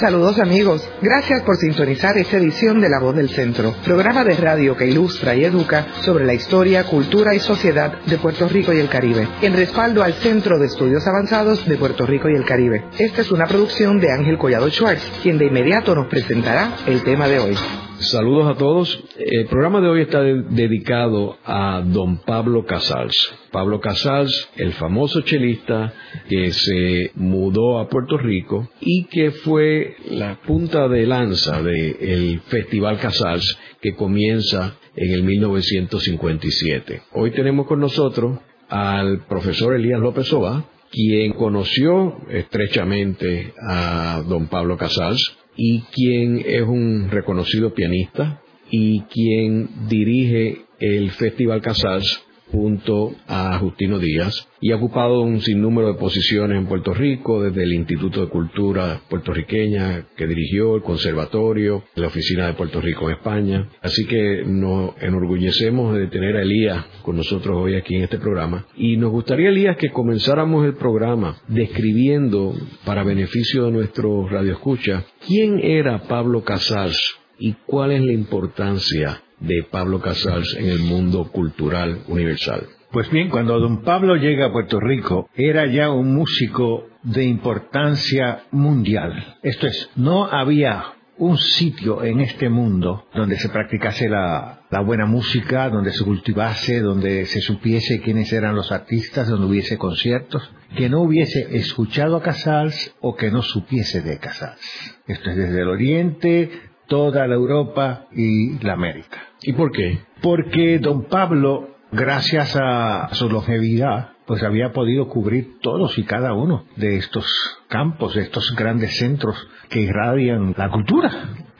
Saludos amigos, gracias por sintonizar esta edición de La Voz del Centro, programa de radio que ilustra y educa sobre la historia, cultura y sociedad de Puerto Rico y el Caribe, en respaldo al Centro de Estudios Avanzados de Puerto Rico y el Caribe. Esta es una producción de Ángel Collado Schwartz, quien de inmediato nos presentará el tema de hoy. Saludos a todos. El programa de hoy está de dedicado a don Pablo Casals. Pablo Casals, el famoso chelista que se mudó a Puerto Rico y que fue la punta de lanza del Festival Casals que comienza en el 1957. Hoy tenemos con nosotros al profesor Elías López Oba, quien conoció estrechamente a don Pablo Casals y quien es un reconocido pianista y quien dirige el Festival Casals junto a Justino Díaz y ha ocupado un sinnúmero de posiciones en Puerto Rico, desde el Instituto de Cultura puertorriqueña que dirigió, el Conservatorio, la Oficina de Puerto Rico en España. Así que nos enorgullecemos de tener a Elías con nosotros hoy aquí en este programa. Y nos gustaría, Elías, que comenzáramos el programa describiendo, para beneficio de nuestro radioescucha, quién era Pablo Casals y cuál es la importancia de Pablo Casals en el mundo cultural universal. Pues bien, cuando don Pablo llega a Puerto Rico, era ya un músico de importancia mundial. Esto es, no había un sitio en este mundo donde se practicase la, buena música, donde se cultivase, donde se supiese quiénes eran los artistas, donde hubiese conciertos, que no hubiese escuchado a Casals o que no supiese de Casals. Esto es desde el Oriente, toda la Europa y la América. ¿Y por qué? Porque don Pablo, gracias a su longevidad, pues había podido cubrir todos y cada uno de estos campos, de estos grandes centros que irradian la cultura,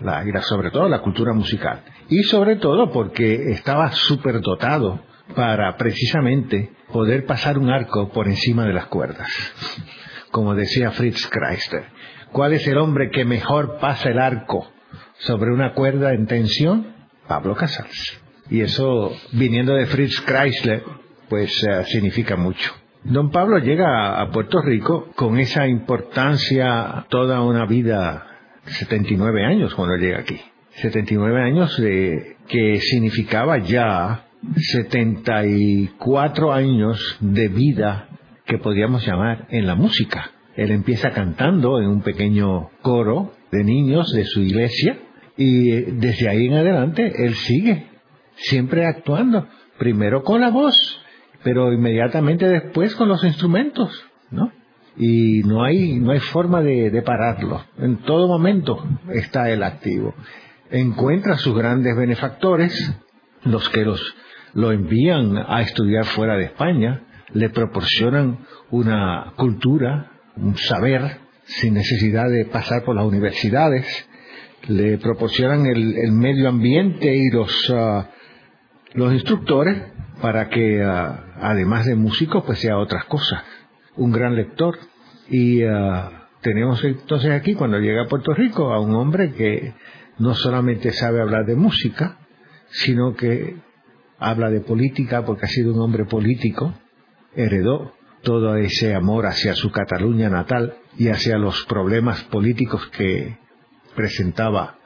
la, y sobre todo la cultura musical. Y sobre todo porque estaba súper dotado para precisamente poder pasar un arco por encima de las cuerdas. Como decía Fritz Kreisler, ¿cuál es el hombre que mejor pasa el arco sobre una cuerda en tensión? Pablo Casals. Y eso, viniendo de Fritz Chrysler, pues uh, significa mucho. Don Pablo llega a Puerto Rico con esa importancia toda una vida, 79 años cuando llega aquí. 79 años de, que significaba ya 74 años de vida que podríamos llamar en la música. Él empieza cantando en un pequeño coro de niños de su iglesia y desde ahí en adelante él sigue siempre actuando, primero con la voz, pero inmediatamente después con los instrumentos, ¿no? Y no hay, no hay forma de, pararlo. En todo momento está él activo. Encuentra sus grandes benefactores, los que los, lo envían a estudiar fuera de España, le proporcionan una cultura, un saber, sin necesidad de pasar por las universidades, le proporcionan el, el medio ambiente y los, uh, los instructores para que, uh, además de músico, pues sea otras cosas. Un gran lector. Y uh, tenemos entonces aquí, cuando llega a Puerto Rico, a un hombre que no solamente sabe hablar de música, sino que habla de política porque ha sido un hombre político, heredó todo ese amor hacia su Cataluña natal y hacia los problemas políticos que presentaba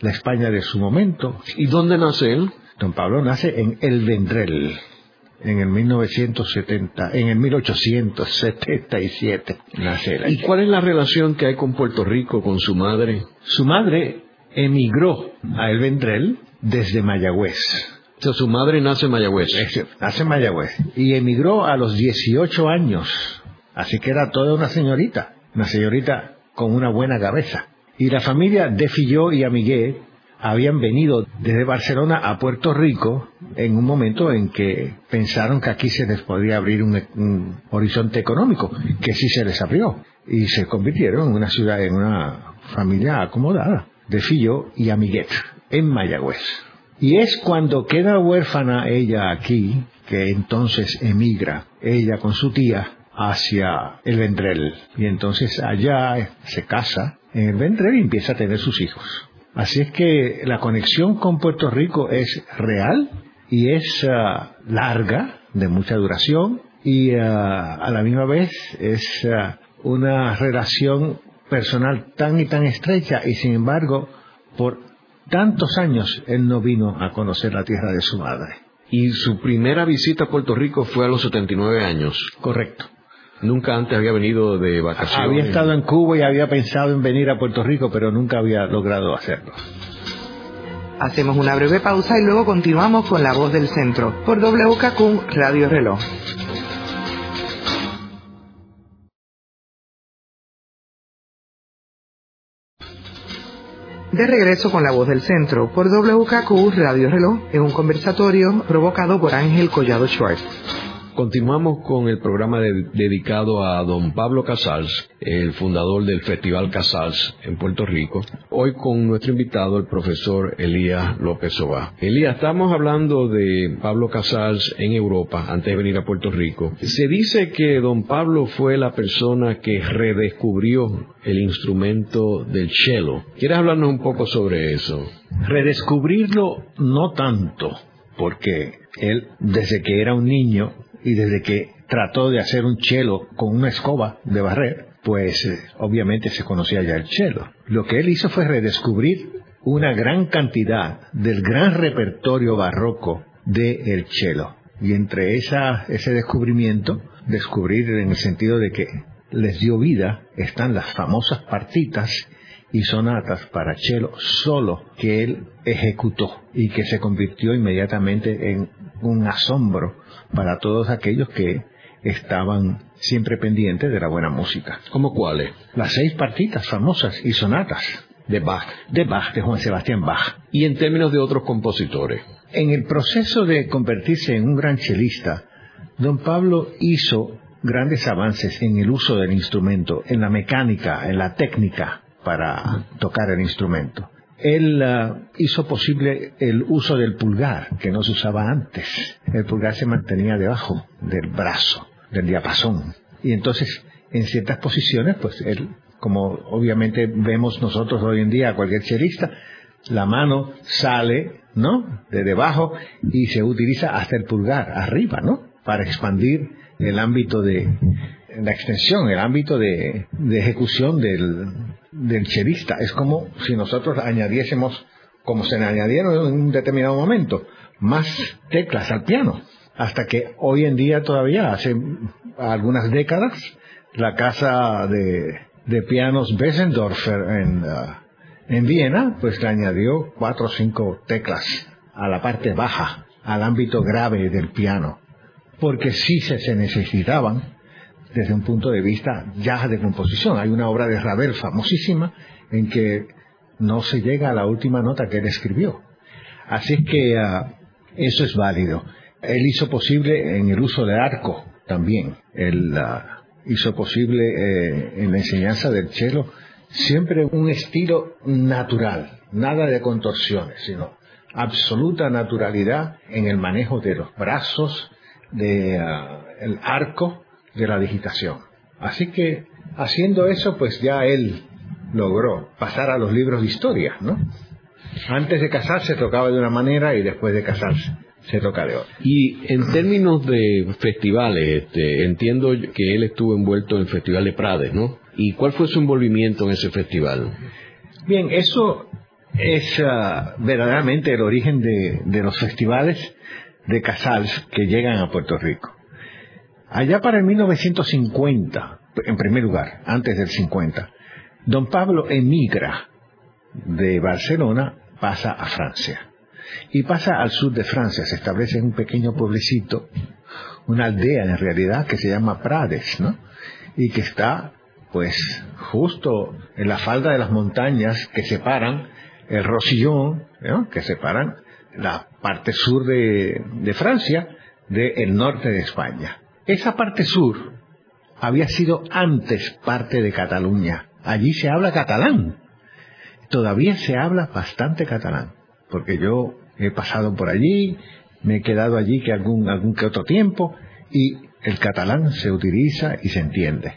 la España de su momento. ¿Y dónde nace él? Don Pablo nace en El Vendrell, en el 1970, en el 1877 nace él. ¿Y cuál es la relación que hay con Puerto Rico, con su madre? Su madre emigró a El Vendrell desde Mayagüez. O sea, su madre nace en Mayagüez. Nace en Mayagüez. Y emigró a los 18 años. Así que era toda una señorita. Una señorita con una buena cabeza. Y la familia de Filló y Amigué habían venido desde Barcelona a Puerto Rico en un momento en que pensaron que aquí se les podía abrir un, un, horizonte económico, que sí se les abrió. Y se convirtieron en una ciudad, en una familia acomodada, de Filló y Amiguet, en Mayagüez. Y es cuando queda huérfana ella aquí, que entonces emigra, ella con su tía, hacia el Vendrell. Y entonces allá se casa en el Vendrell y empieza a tener sus hijos. Así es que la conexión con Puerto Rico es real y es uh, larga, de mucha duración, y uh, a la misma vez es uh, una relación personal tan y tan estrecha y sin embargo por tantos años él no vino a conocer la tierra de su madre. Y su primera visita a Puerto Rico fue a los 79 años. Correcto. Nunca antes había venido de vacaciones. Había estado en Cuba y había pensado en venir a Puerto Rico, pero nunca había logrado hacerlo. Hacemos una breve pausa y luego continuamos con La Voz del Centro por WKQ Radio Reloj. De regreso con la voz del centro por WKQ Radio Reloj en un conversatorio provocado por Ángel Collado Schwartz. Continuamos con el programa dedicado a don Pablo Casals, el fundador del Festival Casals en Puerto Rico. Hoy con nuestro invitado, el profesor Elías López Obá. Elías, estamos hablando de Pablo Casals en Europa antes de venir a Puerto Rico. Se dice que don Pablo fue la persona que redescubrió el instrumento del cello. ¿Quieres hablarnos un poco sobre eso? Redescubrirlo no tanto, porque él desde que era un niño y desde que trató de hacer un chelo con una escoba de barrer, pues eh, obviamente se conocía ya el chelo. Lo que él hizo fue redescubrir una gran cantidad del gran repertorio barroco del chelo. Y entre esa, ese descubrimiento, descubrir en el sentido de que les dio vida, están las famosas partitas y sonatas para cello solo que él ejecutó y que se convirtió inmediatamente en un asombro para todos aquellos que estaban siempre pendientes de la buena música. ¿Cómo cuáles? Las seis partitas famosas y sonatas de Bach, de Bach, de Juan Sebastián Bach. Y en términos de otros compositores. En el proceso de convertirse en un gran chelista, don Pablo hizo grandes avances en el uso del instrumento, en la mecánica, en la técnica para tocar el instrumento él ah, hizo posible el uso del pulgar, que no se usaba antes. El pulgar se mantenía debajo del brazo, del diapasón. Y entonces, en ciertas posiciones, pues él, como obviamente vemos nosotros hoy en día a cualquier chelista, la mano sale, ¿no? De debajo y se utiliza hasta el pulgar, arriba, ¿no? Para expandir el ámbito de, la extensión, el ámbito de, ejecución del, del chelista. Es como si nosotros añadiésemos, como se le añadieron en un determinado momento, más teclas al piano. Hasta que hoy en día todavía, hace algunas décadas, la casa de, de pianos Bessendorfer en, uh, en Viena, pues le añadió cuatro o cinco teclas a la parte baja, al ámbito grave del piano. Porque sí se necesitaban desde un punto de vista ya de composición. Hay una obra de Ravel famosísima en que no se llega a la última nota que él escribió. Así que ah, eso es válido. Él hizo posible en el uso del arco también. Él ah, hizo posible eh, en la enseñanza del cello siempre un estilo natural, nada de contorsiones, sino absoluta naturalidad en el manejo de los brazos, de el arco de la digitación. Así que haciendo eso, pues ya él logró pasar a los libros de historia, ¿no? Antes de casarse tocaba de una manera y después de casarse se toca de otra. Y en términos de festivales, este, entiendo que él estuvo envuelto en el Festival de Prades, ¿no? ¿Y cuál fue su envolvimiento en ese festival? Bien, eso es ah, verdaderamente el origen de, de los festivales de Casals que llegan a Puerto Rico. Allá para el 1950, en primer lugar, antes del 50, don Pablo emigra de Barcelona, pasa a Francia. Y pasa al sur de Francia, se establece en un pequeño pueblecito, una aldea en realidad que se llama Prades, ¿no? Y que está, pues, justo en la falda de las montañas que separan el Rosillón, ¿no? que separan la parte sur de, de Francia del norte de España. Esa parte sur había sido antes parte de Cataluña. Allí se habla catalán. Todavía se habla bastante catalán, porque yo he pasado por allí, me he quedado allí que algún, algún que otro tiempo, y el catalán se utiliza y se entiende.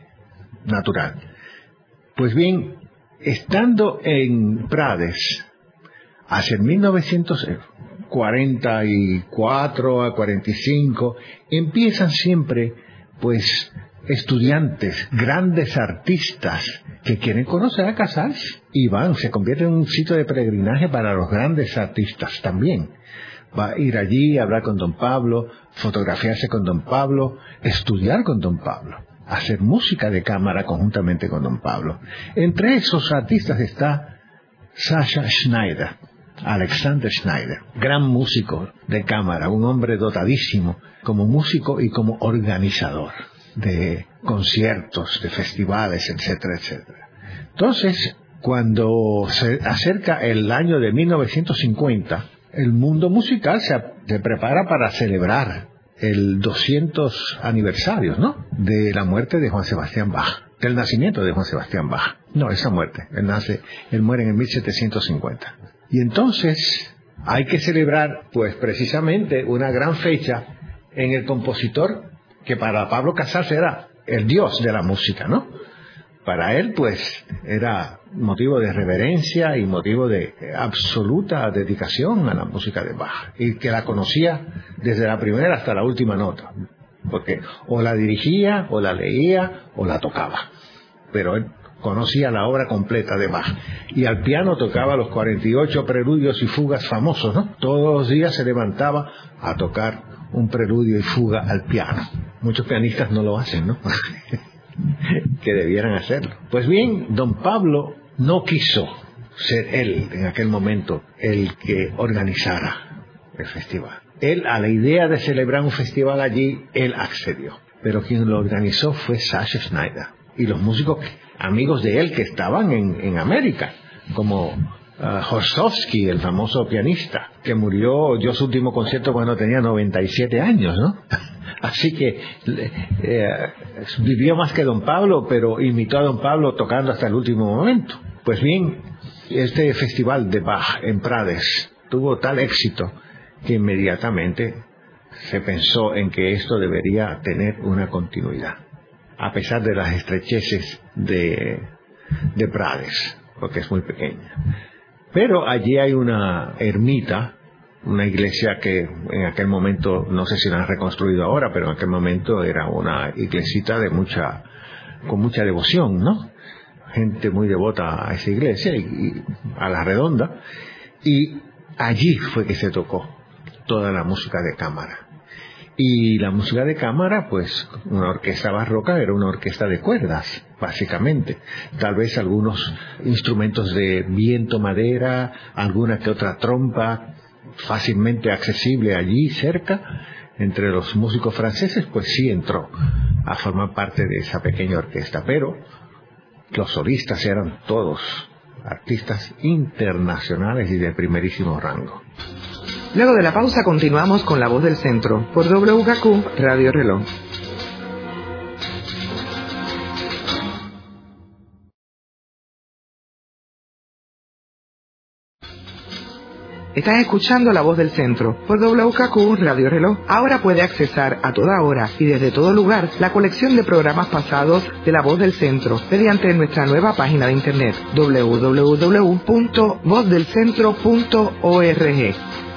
Natural. Pues bien, estando en Prades, hacia el 1900, 44 a 45, empiezan siempre pues estudiantes, grandes artistas que quieren conocer a Casals y van, se convierte en un sitio de peregrinaje para los grandes artistas también. Va a ir allí, hablar con don Pablo, fotografiarse con don Pablo, estudiar con don Pablo, hacer música de cámara conjuntamente con don Pablo. Entre esos artistas está Sasha Schneider, Alexander Schneider, gran músico de cámara, un hombre dotadísimo como músico y como organizador de conciertos, de festivales, etcétera, etcétera. Entonces, cuando se acerca el año de 1950, el mundo musical se, prepara para celebrar el 200 aniversario, ¿no? De la muerte de Juan Sebastián Bach, del nacimiento de Juan Sebastián Bach. No, esa muerte. Él nace, él muere en el 1750. Y entonces hay que celebrar, pues precisamente, una gran fecha en el compositor que para Pablo Casals era el dios de la música, ¿no? Para él, pues, era motivo de reverencia y motivo de absoluta dedicación a la música de Bach, y que la conocía desde la primera hasta la última nota, porque o la dirigía, o la leía, o la tocaba. Pero él conocía la obra completa de Bach. Y al piano tocaba los 48 preludios y fugas famosos, ¿no? Todos los días se levantaba a tocar un preludio y fuga al piano. Muchos pianistas no lo hacen, ¿no? que debieran hacerlo. Pues bien, don Pablo no quiso ser él en aquel momento el que organizara el festival. Él a la idea de celebrar un festival allí, él accedió. Pero quien lo organizó fue Sasha Schneider y los músicos amigos de él que estaban en, en América, como uh, el famoso pianista, que murió, dio su último concierto cuando tenía 97 años, ¿no? Así que eh, vivió más que don Pablo, pero imitó a don Pablo tocando hasta el último momento. Pues bien, este festival de Bach en Prades tuvo tal éxito que inmediatamente se pensó en que esto debería tener una continuidad, a pesar de las estrecheces de, de Prades, porque es muy pequeña. Pero allí hay una ermita, una iglesia que en aquel momento, no sé si la han reconstruido ahora, pero en aquel momento era una iglesita de mucha, con mucha devoción, ¿no? Gente muy devota a esa iglesia y, a la redonda. Y allí fue que se tocó toda la música de cámara. Y la música de cámara, pues una orquesta barroca era una orquesta de cuerdas, básicamente. Tal vez algunos instrumentos de viento, madera, alguna que otra trompa, fácilmente accesible allí cerca. Entre los músicos franceses, pues sí entró a formar parte de esa pequeña orquesta. Pero los solistas eran todos artistas internacionales y de primerísimo rango. Luego de la pausa continuamos con La Voz del Centro por WKQ Radio Reloj. Estás escuchando La Voz del Centro por WKQ Radio Reloj. Ahora puede accesar a toda hora y desde todo lugar la colección de programas pasados de La Voz del Centro mediante nuestra nueva página de internet www.vozdelcentro.org.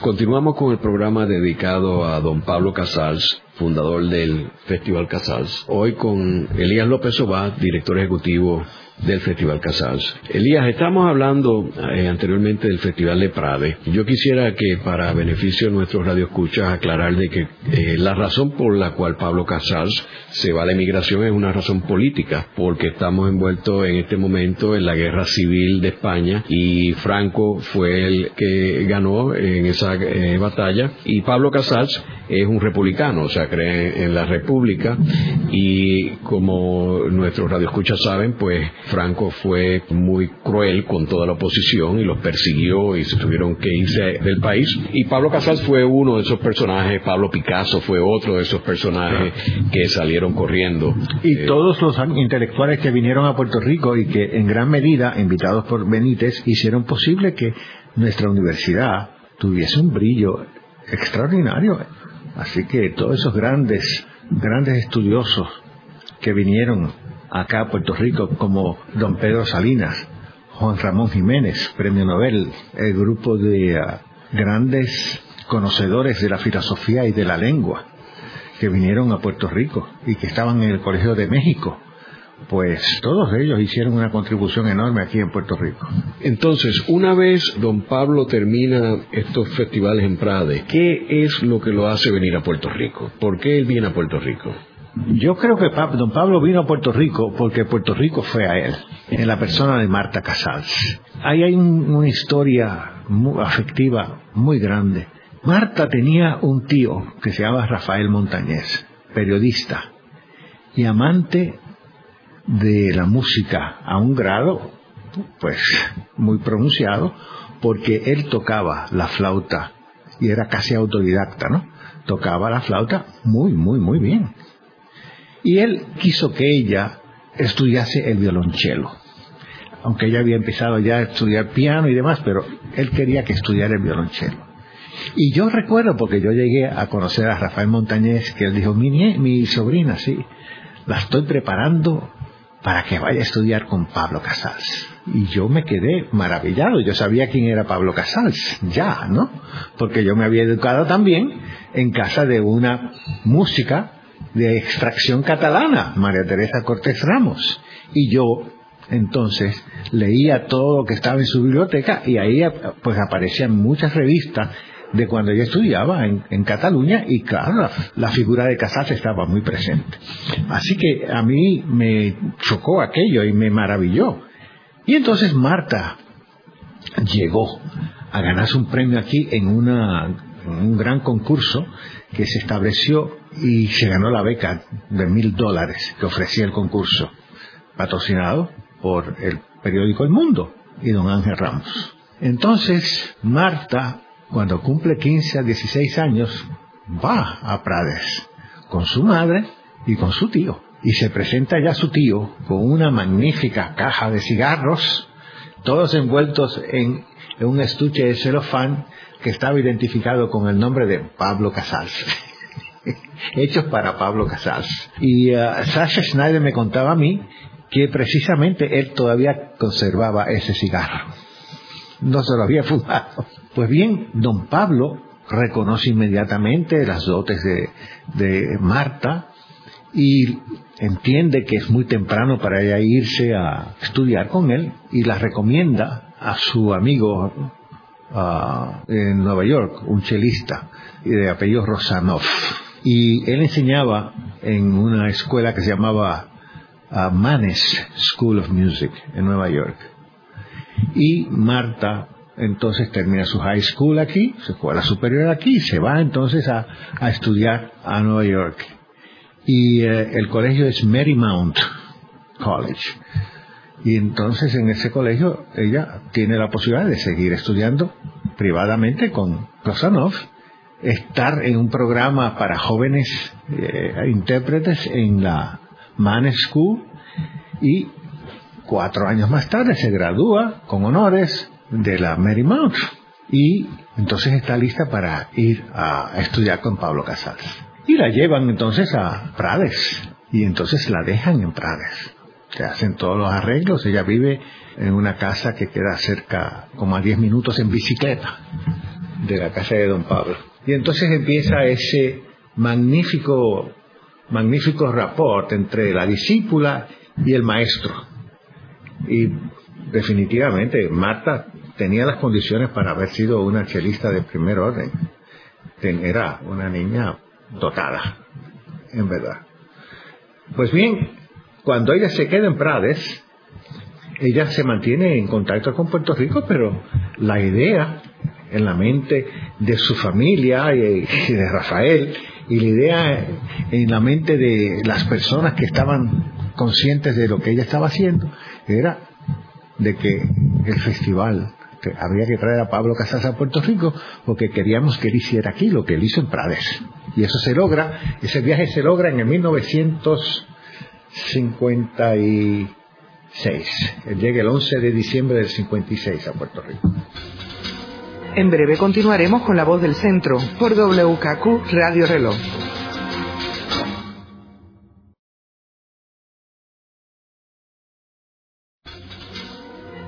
Continuamos con el programa dedicado a don Pablo Casals, fundador del Festival Casals. Hoy con Elías López Obá, director ejecutivo del Festival Casals. Elías, estamos hablando eh, anteriormente del Festival de Prade. Yo quisiera que para beneficio de nuestros radioescuchas aclarar de que eh, la razón por la cual Pablo Casals se va a la emigración es una razón política, porque estamos envueltos en este momento en la guerra civil de España y Franco fue el que ganó en esa eh, batalla y Pablo Casals es un republicano, o sea, cree en la república y como nuestros radioescuchas saben, pues Franco fue muy cruel con toda la oposición y los persiguió y se tuvieron que irse del país. Y Pablo Casals fue uno de esos personajes, Pablo Picasso fue otro de esos personajes que salieron corriendo. Y eh, todos los intelectuales que vinieron a Puerto Rico y que en gran medida, invitados por Benítez, hicieron posible que nuestra universidad tuviese un brillo extraordinario. Así que todos esos grandes, grandes estudiosos que vinieron acá a Puerto Rico, como don Pedro Salinas, Juan Ramón Jiménez, premio Nobel, el grupo de ah, grandes conocedores de la filosofía y de la lengua, que vinieron a Puerto Rico y que estaban en el Colegio de México pues todos ellos hicieron una contribución enorme aquí en Puerto Rico. Entonces, una vez don Pablo termina estos festivales en Prade, ¿qué es lo que lo hace venir a Puerto Rico? ¿Por qué él viene a Puerto Rico? Yo creo que don Pablo vino a Puerto Rico porque Puerto Rico fue a él, en la persona de Marta Casals. Ahí hay una historia afectiva muy grande. Marta tenía un tío que se llama Rafael Montañez, periodista y amante de la música a un grado pues muy pronunciado porque él tocaba la flauta y era casi autodidacta, ¿no? Tocaba la flauta muy, muy, muy bien. Y él quiso que ella estudiase el violonchelo. Aunque ella había empezado ya a estudiar piano y demás, pero él quería que estudiara el violonchelo. Y yo recuerdo, porque yo llegué a conocer a Rafael Montañez, que él dijo, mi, mi sobrina, sí, la estoy preparando para que vaya a estudiar con Pablo Casals. Y yo me quedé maravillado, yo sabía quién era Pablo Casals, ya, ¿no? Porque yo me había educado también en casa de una música de extracción catalana, María Teresa Cortés Ramos. Y yo entonces leía todo lo que estaba en su biblioteca y ahí pues aparecían muchas revistas de cuando yo estudiaba en, Cataluña y claro, la, figura de Casals estaba muy presente. Así que a mí me chocó aquello y me maravilló. Y entonces Marta llegó a ganarse un premio aquí en, una, en un gran concurso que se estableció y se ganó la beca de mil dólares que ofrecía el concurso, patrocinado por el periódico El Mundo y don Ángel Ramos. Entonces, Marta cuando cumple 15 a 16 años, va a Prades con su madre y con su tío. Y se presenta ya su tío con una magnífica caja de cigarros, todos envueltos en, un estuche de celofán que estaba identificado con el nombre de Pablo Casals. Hechos para Pablo Casals. Y uh, Sasha Schneider me contaba a mí que precisamente él todavía conservaba ese cigarro. No se lo había fumado. Pues bien, don Pablo reconoce inmediatamente las dotes de, Marta y entiende que es muy temprano para ella irse a estudiar con él y la recomienda a su amigo en Nueva York, un chelista de apellido Rosanov. Y él enseñaba en una escuela que se llamaba Manes School of Music en Nueva York. Y Marta entonces termina su high school aquí, su escuela superior aquí, se va entonces a, estudiar a Nueva York. Y eh, el colegio es Marymount College. Y entonces en ese colegio ella tiene la posibilidad de seguir estudiando privadamente con Kosanov, estar en un programa para jóvenes eh, intérpretes en la Mann School y cuatro años más tarde se gradúa con honores de la Marymount y entonces está lista para ir a estudiar con Pablo Casals. Y la llevan entonces a Prades y entonces la dejan en Prades. Se hacen todos los arreglos, ella vive en una casa que queda cerca, como a 10 minutos en bicicleta, de la casa de don Pablo. Y entonces empieza ese magnífico, magnífico rapport entre la discípula y el maestro. Y definitivamente Marta tenía las condiciones para haber sido una chelista de primer orden. Era una niña dotada, en verdad. Pues bien, cuando ella se queda en Prades, ella se mantiene en contacto con Puerto Rico, pero la idea en la mente de su familia y de Rafael, y la idea en la mente de las personas que estaban conscientes de lo que ella estaba haciendo, era de que el festival había que traer a Pablo Casas a Puerto Rico porque queríamos que él hiciera aquí lo que él hizo en Prades. Y eso se logra, ese viaje se logra en el 1956. Él llega el 11 de diciembre del 56 a Puerto Rico. En breve continuaremos con la voz del centro por WKQ Radio Reloj.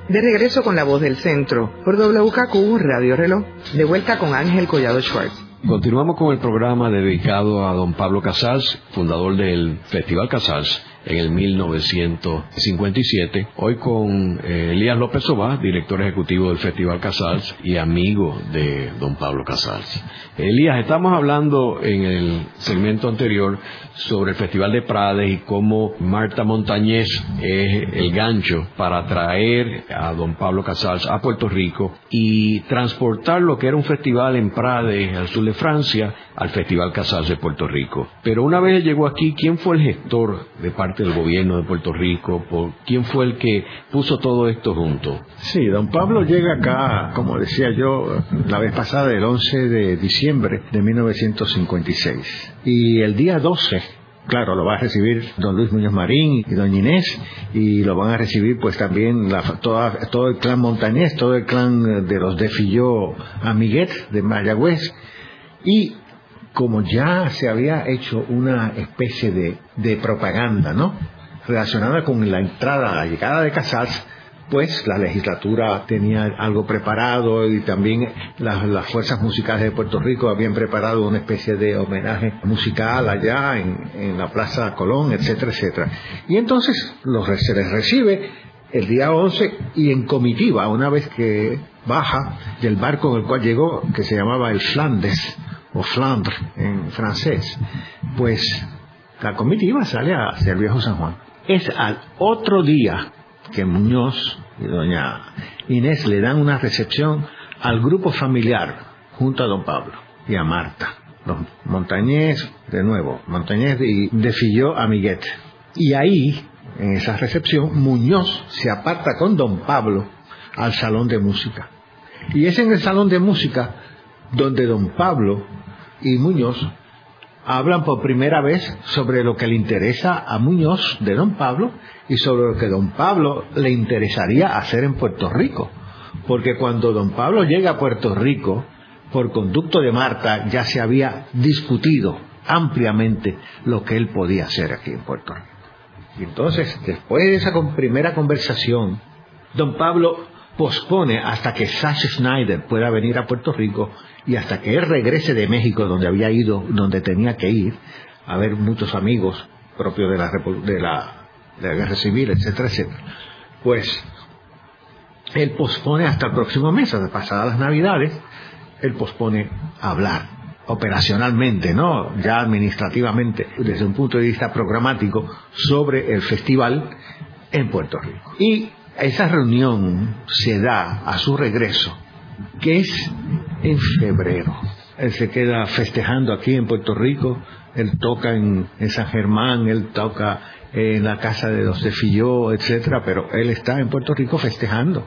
De regreso con la voz del centro por WKQ Radio Reloj, de vuelta con Ángel Collado Schwartz. Continuamos con el programa dedicado a don Pablo Casals, fundador del Festival Casals en el 1957. Hoy con eh, Elías López Obá, director ejecutivo del Festival Casals y amigo de don Pablo Casals. Elías, estamos hablando en el segmento anterior sobre el Festival de Prades y cómo Marta Montañez es el gancho para traer a don Pablo Casals a Puerto Rico y transportar lo que era un festival en Prades, al sur de Francia, al Festival Casals de Puerto Rico. Pero una vez llegó aquí, ¿quién fue el gestor de parte del gobierno de Puerto Rico? ¿Por ¿Quién fue el que puso todo esto junto? Sí, don Pablo llega acá, como decía yo la vez pasada, el 11 de diciembre de 1956. Y el día 12 claro, lo va a recibir don Luis Muñoz Marín y doña Inés, y lo van a recibir pues también la, todo el clan montañés, todo el clan de los de Filló Amiguet de Mayagüez, y como ya se había hecho una especie de, de propaganda, ¿no? Relacionada con la entrada, la llegada de Casals, pues la legislatura tenía algo preparado y también las, fuerzas musicales de Puerto Rico habían preparado una especie de homenaje musical allá en, la Plaza Colón, etcétera, etcétera. Y entonces los, se les recibe el día 11 y en comitiva, una vez que baja del barco en el cual llegó, que se llamaba el Flandes, o Flandre en francés, pues la comitiva sale hacia el viejo San Juan. Es al otro día que Muñoz y doña Inés le dan una recepción al grupo familiar junto a don Pablo y a Marta. Los Montañés, de nuevo, Montañés y de Filló a Miguet. Y ahí, en esa recepción, Muñoz se aparta con don Pablo al salón de música. Y es en el salón de música donde don Pablo y Muñoz hablan por primera vez sobre lo que le interesa a Muñoz de don Pablo y sobre lo que don Pablo le interesaría hacer en Puerto Rico. Porque cuando don Pablo llega a Puerto Rico, por conducto de Marta ya se había discutido ampliamente lo que él podía hacer aquí en Puerto Rico. Y entonces, después de esa primera conversación, don Pablo pospone hasta que Sasha Schneider pueda venir a Puerto Rico y hasta que él regrese de México, donde había ido, donde tenía que ir, a ver muchos amigos propios de la, de la, de la guerra civil, etcétera, etcétera, pues él pospone hasta el próximo mes, hasta pasadas las navidades, él pospone hablar operacionalmente, ¿no? Ya administrativamente, desde un punto de vista programático, sobre el festival en Puerto Rico. Y esa reunión se da a su regreso, que es en febrero. Él se queda festejando aquí en Puerto Rico, él toca en, San Germán, él toca en la casa de los de Filló, etcétera, pero él está en Puerto Rico festejando.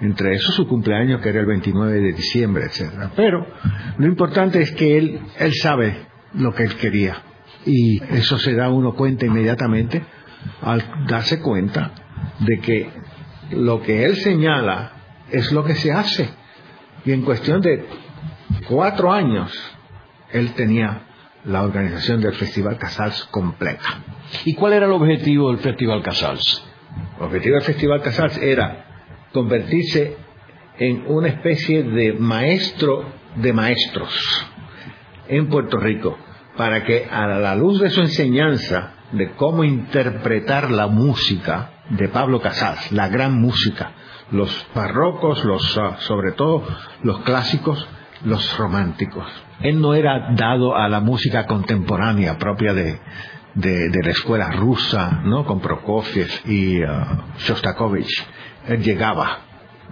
Entre eso su cumpleaños, que era el 29 de diciembre, etcétera. Pero lo importante es que él, él sabe lo que él quería. Y eso se da uno cuenta inmediatamente al darse cuenta de que lo que él señala es lo que se hace. Y en cuestión de cuatro años, él tenía la organización del Festival Casals completa. ¿Y cuál era el objetivo del Festival Casals? El objetivo del Festival Casals era convertirse en una especie de maestro de maestros en Puerto Rico, para que a la luz de su enseñanza de cómo interpretar la música de Pablo Casals, la gran música, los barrocos, los, ah, sobre todo los clásicos, los románticos. Él no era dado a la música contemporánea propia de, de, la escuela rusa, ¿no? Con Prokofiev y uh, Shostakovich. Él llegaba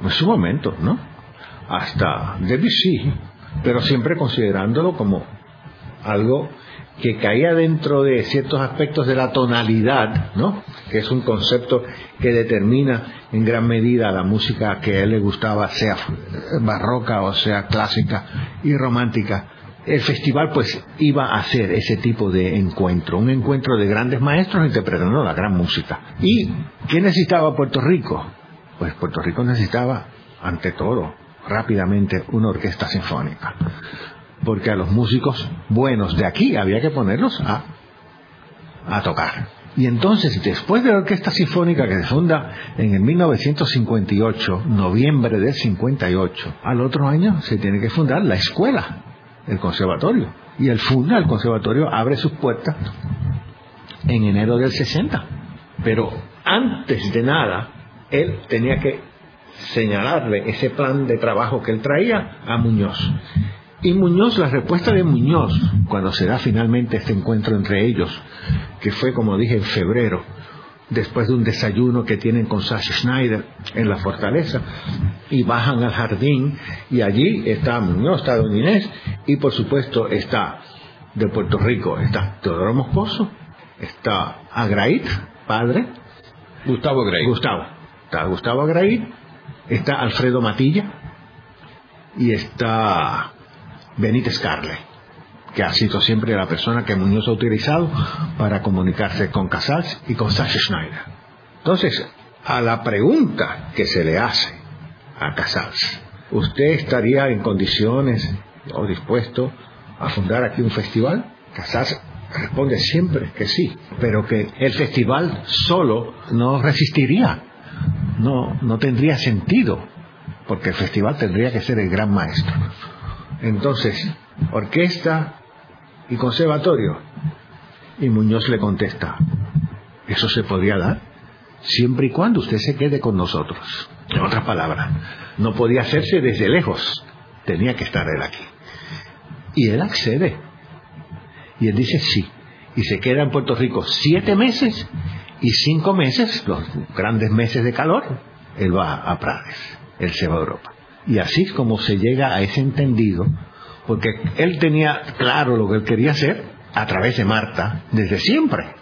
en su momento, ¿no? Hasta Debussy, pero siempre considerándolo como algo que caía dentro de ciertos aspectos de la tonalidad, ¿no? que es un concepto que determina en gran medida la música que a él le gustaba, sea barroca o sea clásica y romántica. El festival pues iba a ser ese tipo de encuentro, un encuentro de grandes maestros interpretando la gran música. ¿Y qué necesitaba Puerto Rico? Pues Puerto Rico necesitaba, ante todo, rápidamente una orquesta sinfónica porque a los músicos buenos de aquí había que ponerlos a, a tocar. Y entonces, después de la Orquesta Sinfónica que se funda en el 1958, noviembre del 58, al otro año se tiene que fundar la escuela el conservatorio. Y él funda el conservatorio, abre sus puertas en enero del 60. Pero antes de nada, él tenía que señalarle ese plan de trabajo que él traía a Muñoz. Y Muñoz, la respuesta de Muñoz, cuando se da finalmente este encuentro entre ellos, que fue, como dije, en febrero, después de un desayuno que tienen con Sasha Schneider en la fortaleza, y bajan al jardín, y allí está Muñoz, está Don Inés, y por supuesto está de Puerto Rico, está Teodoro Moscoso, está Agraid, padre. Gustavo Agraid. Gustavo. Está Gustavo Agraid, está Alfredo Matilla, y está Benítez Carle, que ha sido siempre la persona que Muñoz ha utilizado para comunicarse con Casals y con Sasha Schneider. Entonces, a la pregunta que se le hace a Casals, ¿usted estaría en condiciones o dispuesto a fundar aquí un festival? Casals responde siempre que sí, pero que el festival solo no resistiría, no, no tendría sentido, porque el festival tendría que ser el gran maestro. Entonces, orquesta y conservatorio. Y Muñoz le contesta, eso se podría dar siempre y cuando usted se quede con nosotros. En otras palabras, no podía hacerse desde lejos, tenía que estar él aquí. Y él accede. Y él dice sí. Y se queda en Puerto Rico siete meses y cinco meses, los grandes meses de calor, él va a Prades, él se va a Europa. Y así es como se llega a ese entendido, porque él tenía claro lo que él quería hacer a través de Marta desde siempre.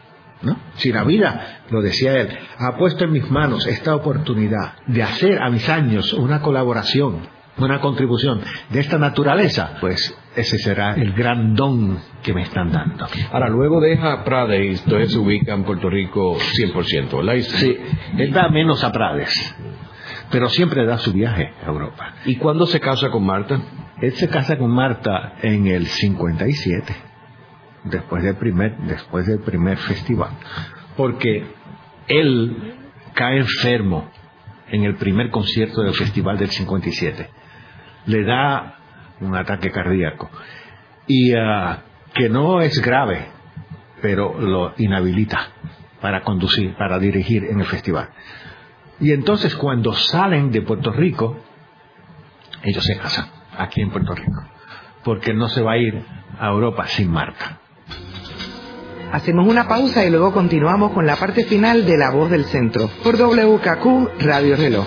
¿no? Si la vida, lo decía él, ha puesto en mis manos esta oportunidad de hacer a mis años una colaboración, una contribución de esta naturaleza, pues ese será el gran don que me están dando. Ahora, luego deja Prades y entonces se ubica en Puerto Rico 100%, ¿verdad? Sí, él da menos a Prades pero siempre da su viaje a Europa. ¿Y cuándo se casa con Marta? Él se casa con Marta en el 57, después del primer, después del primer festival, porque él cae enfermo en el primer concierto del festival del 57. Le da un ataque cardíaco y ah, que no es grave, pero lo inhabilita para conducir, para dirigir en el festival. Y entonces cuando salen de Puerto Rico, ellos se casan aquí en Puerto Rico, porque no se va a ir a Europa sin Marta. Hacemos una pausa y luego continuamos con la parte final de La Voz del Centro por WKQ Radio Reloj.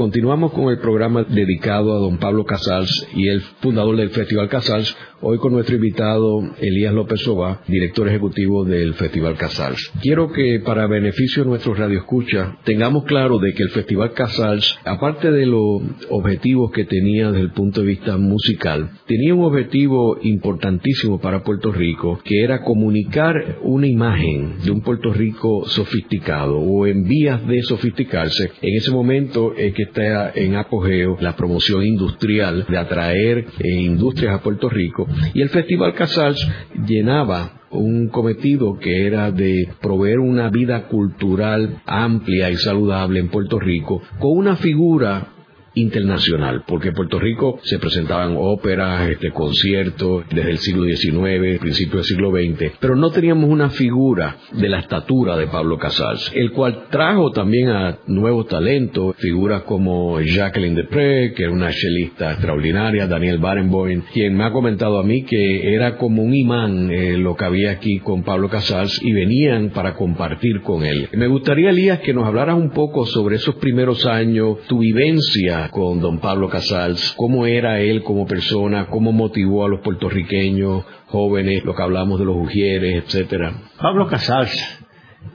Continuamos con el programa dedicado a don Pablo Casals y el fundador del Festival Casals, hoy con nuestro invitado Elías López Soba, director ejecutivo del Festival Casals. Quiero que para beneficio de nuestros radioescuchas tengamos claro de que el Festival Casals, aparte de los objetivos que tenía desde el punto de vista musical, tenía un objetivo importantísimo para Puerto Rico, que era comunicar una imagen de un Puerto Rico sofisticado o en vías de sofisticarse. En ese momento es que está en apogeo la promoción industrial de atraer eh, industrias a Puerto Rico. Y el Festival Casals llenaba un cometido que era de proveer una vida cultural amplia y saludable en Puerto Rico con una figura internacional, porque en Puerto Rico se presentaban óperas, este, conciertos desde el siglo XIX, principio del siglo XX, pero no teníamos una figura de la estatura de Pablo Casals, el cual trajo también a nuevos talentos, figuras como Jacqueline Depré, que era una chelista extraordinaria, Daniel Barenboim, quien me ha comentado a mí que era como un imán eh, lo que había aquí con Pablo Casals y venían para compartir con él. Me gustaría, Elías, que nos hablaras un poco sobre esos primeros años, tu vivencia con don Pablo Casals, cómo era él como persona, cómo motivó a los puertorriqueños jóvenes, lo que hablamos de los ujieres, etcétera. Pablo Casals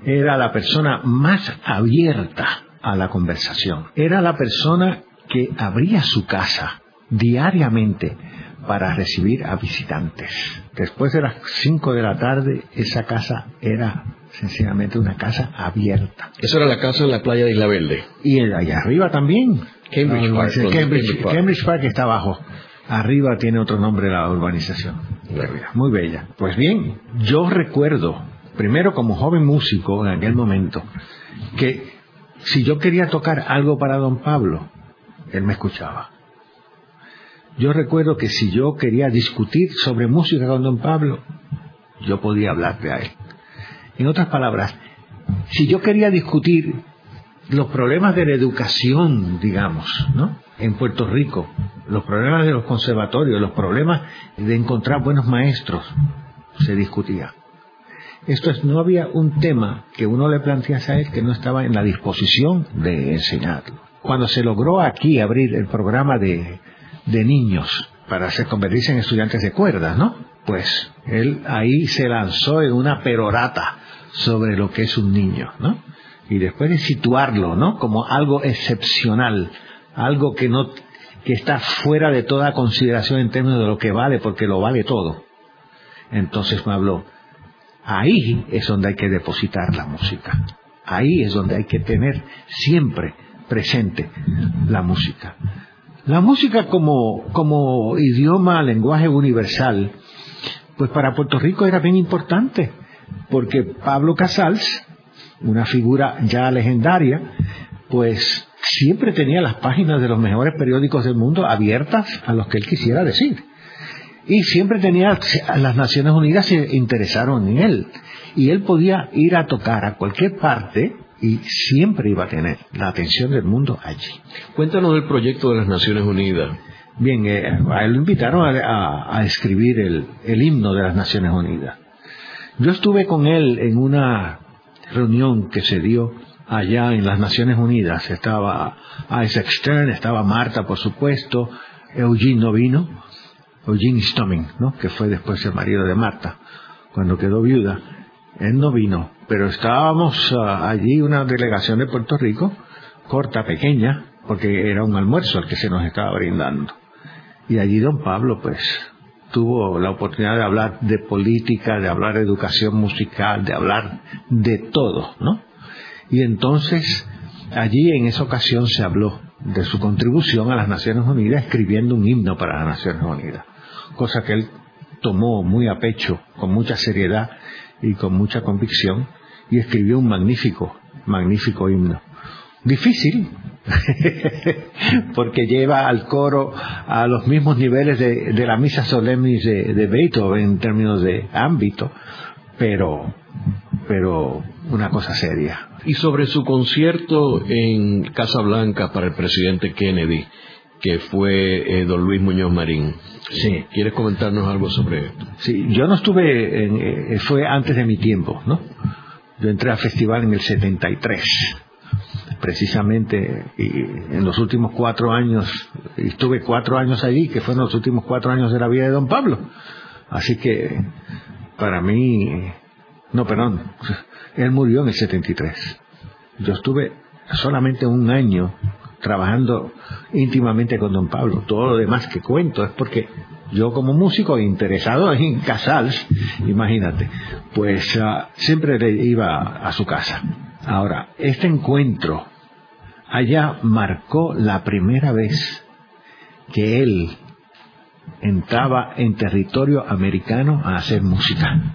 era la persona más abierta a la conversación. Era la persona que abría su casa diariamente para recibir a visitantes. Después de las 5 de la tarde, esa casa era sencillamente una casa abierta. Esa era la casa en la playa de Isla Verde. Y allá arriba también. Cambridge Park, sí, donde- Cambridge, Cambridge Park. Cambridge Park está abajo. Arriba tiene otro nombre la urbanización. Muy bella. Pues bien, yo recuerdo, primero como joven músico en aquel momento, que si yo quería tocar algo para don Pablo, él me escuchaba. Yo recuerdo que si yo quería discutir sobre música con don Pablo, yo podía hablarle a él. En otras palabras, si yo quería discutir los problemas de la educación, digamos, ¿no? En Puerto Rico, los problemas de los conservatorios, los problemas de encontrar buenos maestros, se discutía. Esto es, no había un tema que uno le plantease a él que no estaba en la disposición de enseñarlo. Cuando se logró aquí abrir el programa de, de niños para hacer convertirse en estudiantes de cuerdas, ¿no? Pues él ahí se lanzó en una perorata sobre lo que es un niño, ¿no? Y después de situarlo, ¿no? Como algo excepcional, algo que no que está fuera de toda consideración en términos de lo que vale, porque lo vale todo. Entonces me habló, ahí es donde hay que depositar la música. Ahí es donde hay que tener siempre presente la música. La música como, como idioma, lenguaje universal, pues para Puerto Rico era bien importante, porque Pablo Casals, una figura ya legendaria, pues siempre tenía las páginas de los mejores periódicos del mundo abiertas a los que él quisiera decir. Y siempre tenía, las Naciones Unidas se interesaron en él. Y él podía ir a tocar a cualquier parte y siempre iba a tener la atención del mundo allí. Cuéntanos del proyecto de las Naciones Unidas. Bien, eh, a él lo invitaron a, a- a escribir el, el himno de las Naciones Unidas. Yo estuve con él en una reunión que se dio allá en las Naciones Unidas. Estaba Isaac Stern, estaba Marta, por supuesto, Eugene no vino, Eugene Stomming, ¿no? que fue después el marido de Marta, cuando quedó viuda. Él no vino, pero estábamos ah, allí una delegación de Puerto Rico, corta, pequeña, porque era un almuerzo el que se nos estaba brindando. Y allí don Pablo, pues, tuvo la oportunidad de hablar de política, de hablar de educación musical, de hablar de todo, ¿no? Y entonces, allí en esa ocasión se habló de su contribución a las Naciones Unidas escribiendo un himno para las Naciones Unidas, cosa que él tomó muy a pecho, con mucha seriedad y con mucha convicción, y escribió un magnífico, magnífico himno. Difícil, porque lleva al coro a los mismos niveles de, de la misa solemnis de, de Beethoven en términos de ámbito, pero, pero una cosa seria. Y sobre su concierto en Casa Blanca para el presidente Kennedy, que fue eh, don Luis Muñoz Marín. Sí. ¿Quieres comentarnos algo sobre esto? Sí, yo no estuve, en, eh, fue antes de mi tiempo, ¿no? Yo entré al festival en el 73, precisamente, en los últimos cuatro años, estuve cuatro años allí, que fueron los últimos cuatro años de la vida de don Pablo. Así que, para mí, no, perdón, él murió en el 73. Yo estuve solamente un año trabajando íntimamente con don Pablo. Todo lo demás que cuento es porque yo como músico interesado en Casals, imagínate, pues ah, siempre le iba a su casa. Ahora, este encuentro allá marcó la primera vez que él entraba en territorio americano a hacer música.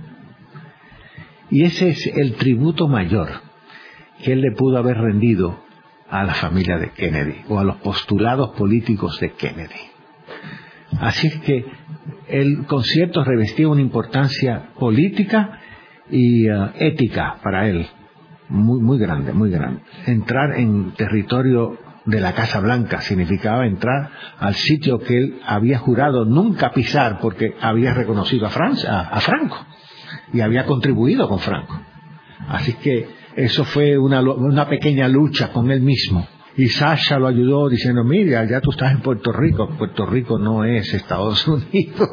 Y ese es el tributo mayor que él le pudo haber rendido a la familia de Kennedy o a los postulados políticos de Kennedy. Así es que el concierto revestía una importancia política y uh, ética para él, muy, muy grande, muy grande. Entrar en territorio de la Casa Blanca significaba entrar al sitio que él había jurado nunca pisar porque había reconocido a, Francia, a, Franco y había contribuido con Franco. Así que eso fue una, una pequeña lucha con él mismo. Y Sasha lo ayudó diciendo, mira, ya tú estás en Puerto Rico. Puerto Rico no es Estados Unidos.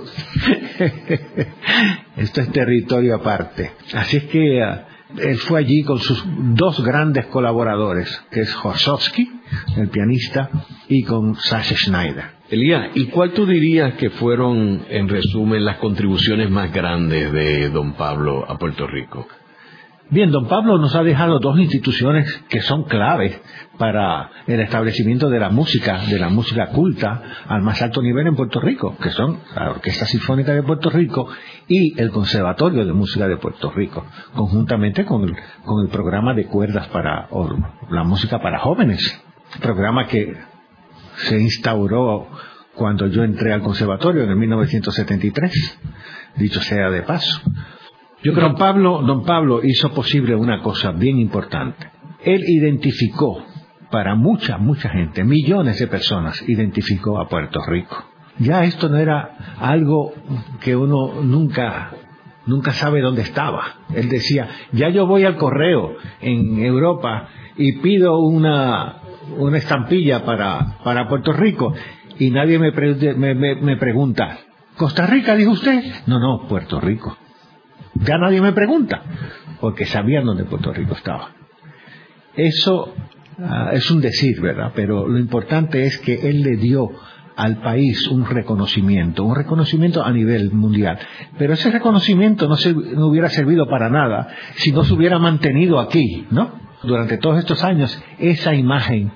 Esto es territorio aparte. Así es que uh, él fue allí con sus dos grandes colaboradores, que es Horsowski, el pianista, y con Sasha Schneider. Elías, ¿y cuál tú dirías que fueron, en resumen, las contribuciones más grandes de don Pablo a Puerto Rico? Bien, don Pablo nos ha dejado dos instituciones que son claves para el establecimiento de la música, de la música culta al más alto nivel en Puerto Rico, que son la Orquesta Sinfónica de Puerto Rico y el Conservatorio de Música de Puerto Rico, conjuntamente con el, con el programa de cuerdas para la música para jóvenes, programa que se instauró cuando yo entré al conservatorio en el 1973, dicho sea de paso. Yo creo que Pablo, don Pablo hizo posible una cosa bien importante. Él identificó para mucha, mucha gente, millones de personas, identificó a Puerto Rico. Ya esto no era algo que uno nunca, nunca sabe dónde estaba. Él decía, ya yo voy al correo en Europa y pido una, una estampilla para, para Puerto Rico y nadie me, me, me pregunta, ¿Costa Rica, dijo usted? No, no, Puerto Rico. Ya nadie me pregunta, porque sabían dónde Puerto Rico estaba. Eso ah, es un decir, ¿verdad? Pero lo importante es que él le dio al país un reconocimiento, un reconocimiento a nivel mundial. Pero ese reconocimiento no, se, no hubiera servido para nada si no se hubiera mantenido aquí, ¿no? Durante todos estos años, esa imagen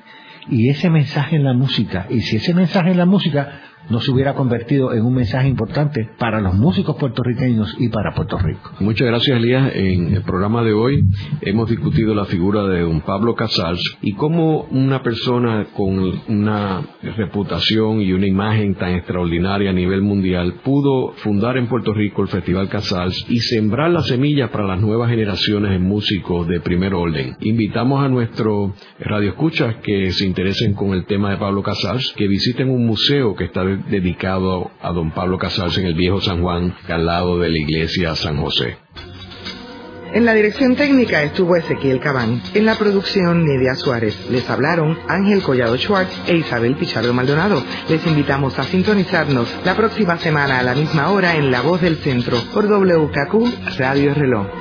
y ese mensaje en la música, y si ese mensaje en la música no se hubiera convertido en un mensaje importante para los músicos puertorriqueños y para Puerto Rico. Muchas gracias, Elías. En el programa de hoy hemos discutido la figura de don Pablo Casals y cómo una persona con una reputación y una imagen tan extraordinaria a nivel mundial pudo fundar en Puerto Rico el Festival Casals y sembrar la semilla para las nuevas generaciones de músicos de primer orden. Invitamos a nuestros radioescuchas que se interesen con el tema de Pablo Casals, que visiten un museo que está dedicado a don Pablo Casals en el viejo San Juan, al lado de la iglesia San José. En la dirección técnica estuvo Ezequiel Cabán. En la producción, Nidia Suárez. Les hablaron Ángel Collado Schwartz e Isabel Pichardo Maldonado. Les invitamos a sintonizarnos la próxima semana a la misma hora en La Voz del Centro por WKQ Radio Reloj.